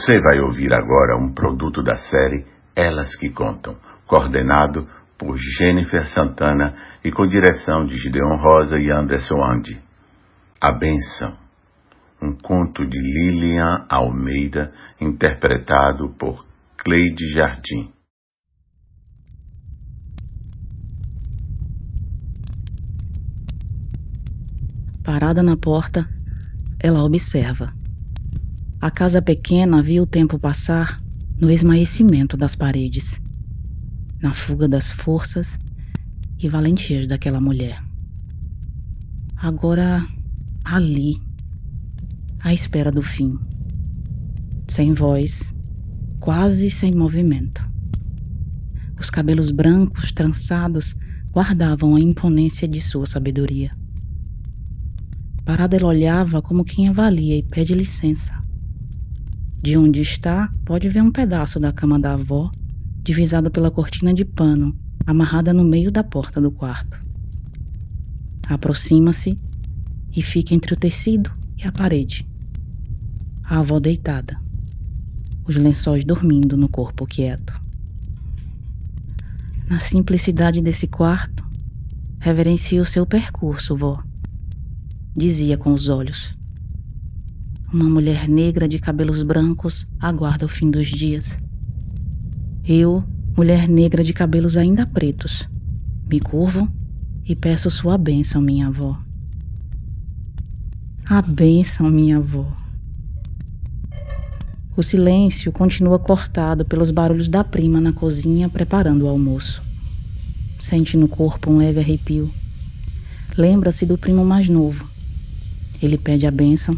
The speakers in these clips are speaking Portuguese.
Você vai ouvir agora um produto da série Elas que Contam, coordenado por Jennifer Santana e com direção de Gideon Rosa e Anderson Andy. A Benção, um conto de Lilian Almeida, interpretado por Cleide Jardim. Parada na porta, ela observa. A casa pequena viu o tempo passar no esmaecimento das paredes, na fuga das forças e valentias daquela mulher. Agora, ali, à espera do fim, sem voz, quase sem movimento. Os cabelos brancos, trançados, guardavam a imponência de sua sabedoria. Parada ela olhava como quem avalia e pede licença. De onde está, pode ver um pedaço da cama da avó, divisado pela cortina de pano, amarrada no meio da porta do quarto. Aproxima-se e fica entre o tecido e a parede. A avó deitada, os lençóis dormindo no corpo quieto. Na simplicidade desse quarto, reverencia o seu percurso, vó dizia com os olhos. Uma mulher negra de cabelos brancos aguarda o fim dos dias. Eu, mulher negra de cabelos ainda pretos, me curvo e peço sua bênção, minha avó. A bênção, minha avó. O silêncio continua cortado pelos barulhos da prima na cozinha preparando o almoço. Sente no corpo um leve arrepio. Lembra-se do primo mais novo, ele pede a bênção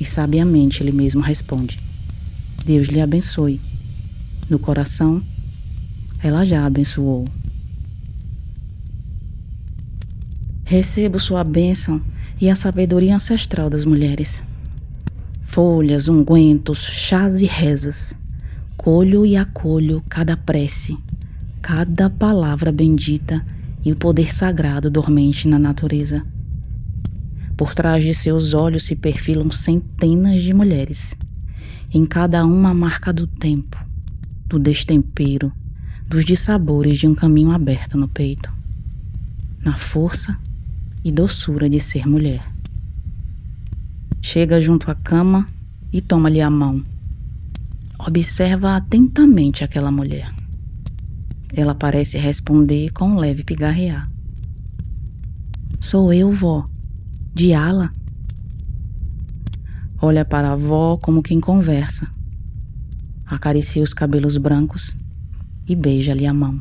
e sabiamente ele mesmo responde: Deus lhe abençoe. No coração, ela já abençoou. Recebo sua bênção e a sabedoria ancestral das mulheres. Folhas, ungüentos, chás e rezas. Colho e acolho cada prece, cada palavra bendita e o poder sagrado dormente na natureza. Por trás de seus olhos se perfilam centenas de mulheres, em cada uma a marca do tempo, do destempero, dos dissabores de um caminho aberto no peito, na força e doçura de ser mulher. Chega junto à cama e toma-lhe a mão. Observa atentamente aquela mulher. Ela parece responder com um leve pigarrear. Sou eu, vó, de ala. Olha para a avó como quem conversa. Acaricia os cabelos brancos e beija-lhe a mão.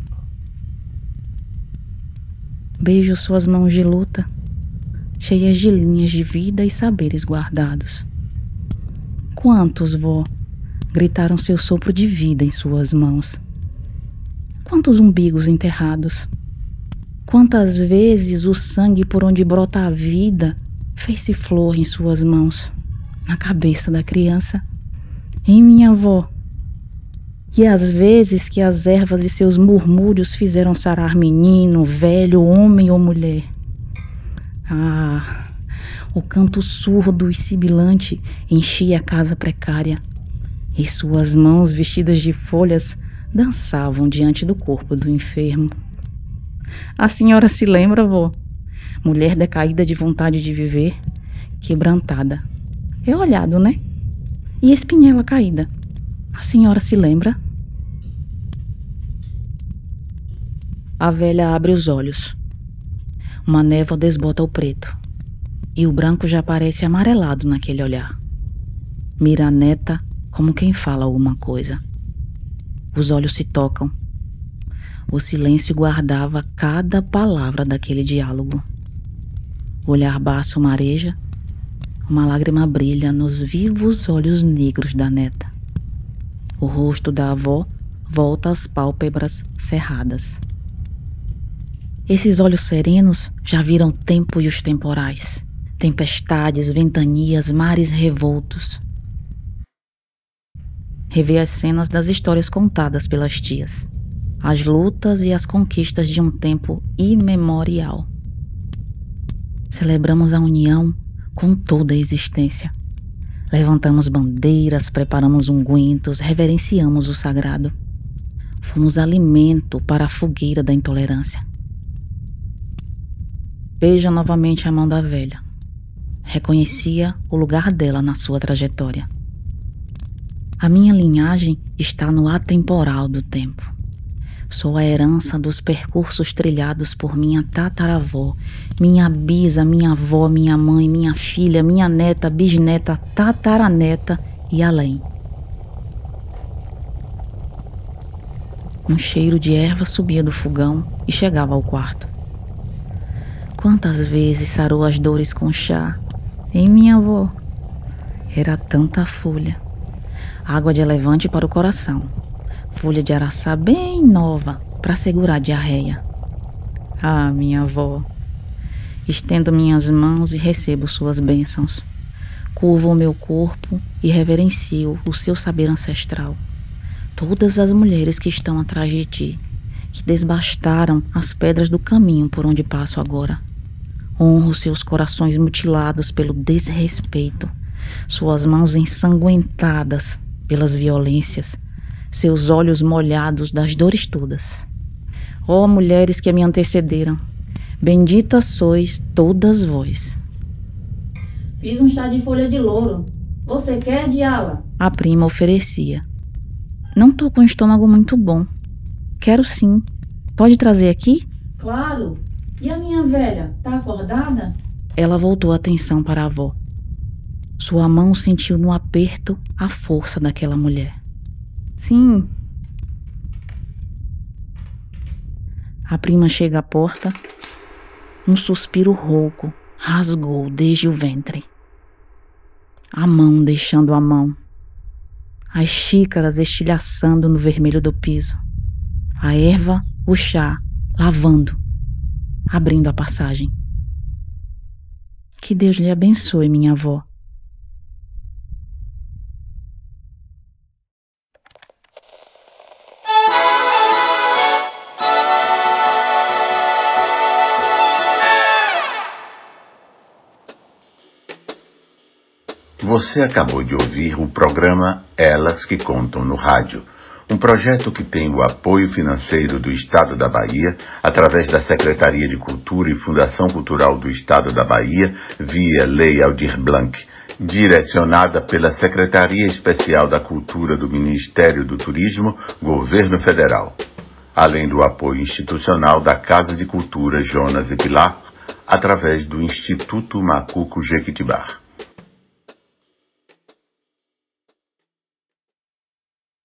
Beijo suas mãos de luta, cheias de linhas de vida e saberes guardados. Quantos, vó, gritaram seu sopro de vida em suas mãos? Quantos umbigos enterrados? Quantas vezes o sangue por onde brota a vida fez-se flor em suas mãos, na cabeça da criança, em minha avó. E às vezes que as ervas e seus murmúrios fizeram sarar menino, velho, homem ou mulher. Ah, o canto surdo e sibilante enchia a casa precária, e suas mãos vestidas de folhas dançavam diante do corpo do enfermo. A senhora se lembra, avó? Mulher decaída de vontade de viver, quebrantada. É olhado, né? E espinhela caída. A senhora se lembra? A velha abre os olhos. Uma névoa desbota o preto. E o branco já parece amarelado naquele olhar. Mira a neta como quem fala alguma coisa. Os olhos se tocam. O silêncio guardava cada palavra daquele diálogo. O olhar baço mareja, uma lágrima brilha nos vivos olhos negros da neta. O rosto da avó volta às pálpebras cerradas. Esses olhos serenos já viram tempo e os temporais, tempestades, ventanias, mares revoltos. Revê as cenas das histórias contadas pelas tias, as lutas e as conquistas de um tempo imemorial. Celebramos a união com toda a existência. Levantamos bandeiras, preparamos ungüentos, reverenciamos o sagrado. Fomos alimento para a fogueira da intolerância. Beija novamente a mão da velha. Reconhecia o lugar dela na sua trajetória. A minha linhagem está no atemporal do tempo. Sou a herança dos percursos trilhados por minha tataravó, minha bisa, minha avó, minha mãe, minha filha, minha neta, bisneta, tataraneta e além. Um cheiro de erva subia do fogão e chegava ao quarto. Quantas vezes sarou as dores com chá? Em minha avó. Era tanta folha. Água de elevante para o coração folha de araçá bem nova para segurar a diarreia. Ah, minha avó. Estendo minhas mãos e recebo suas bênçãos. Curvo o meu corpo e reverencio o seu saber ancestral. Todas as mulheres que estão atrás de ti, que desbastaram as pedras do caminho por onde passo agora. Honro seus corações mutilados pelo desrespeito, suas mãos ensanguentadas pelas violências, seus olhos molhados das dores todas. Ó oh, mulheres que me antecederam, benditas sois todas vós. Fiz um chá de folha de louro. Você quer, Diala? A prima oferecia. Não tô com o estômago muito bom. Quero sim. Pode trazer aqui? Claro. E a minha velha, tá acordada? Ela voltou a atenção para a avó. Sua mão sentiu no aperto a força daquela mulher. Sim. A prima chega à porta. Um suspiro rouco rasgou desde o ventre. A mão deixando a mão. As xícaras estilhaçando no vermelho do piso. A erva, o chá, lavando, abrindo a passagem. Que Deus lhe abençoe, minha avó. Você acabou de ouvir o programa Elas que Contam no Rádio, um projeto que tem o apoio financeiro do Estado da Bahia, através da Secretaria de Cultura e Fundação Cultural do Estado da Bahia, via Lei Aldir Blanc, direcionada pela Secretaria Especial da Cultura do Ministério do Turismo, Governo Federal, além do apoio institucional da Casa de Cultura Jonas e Pilar, através do Instituto Macuco Jequitibar.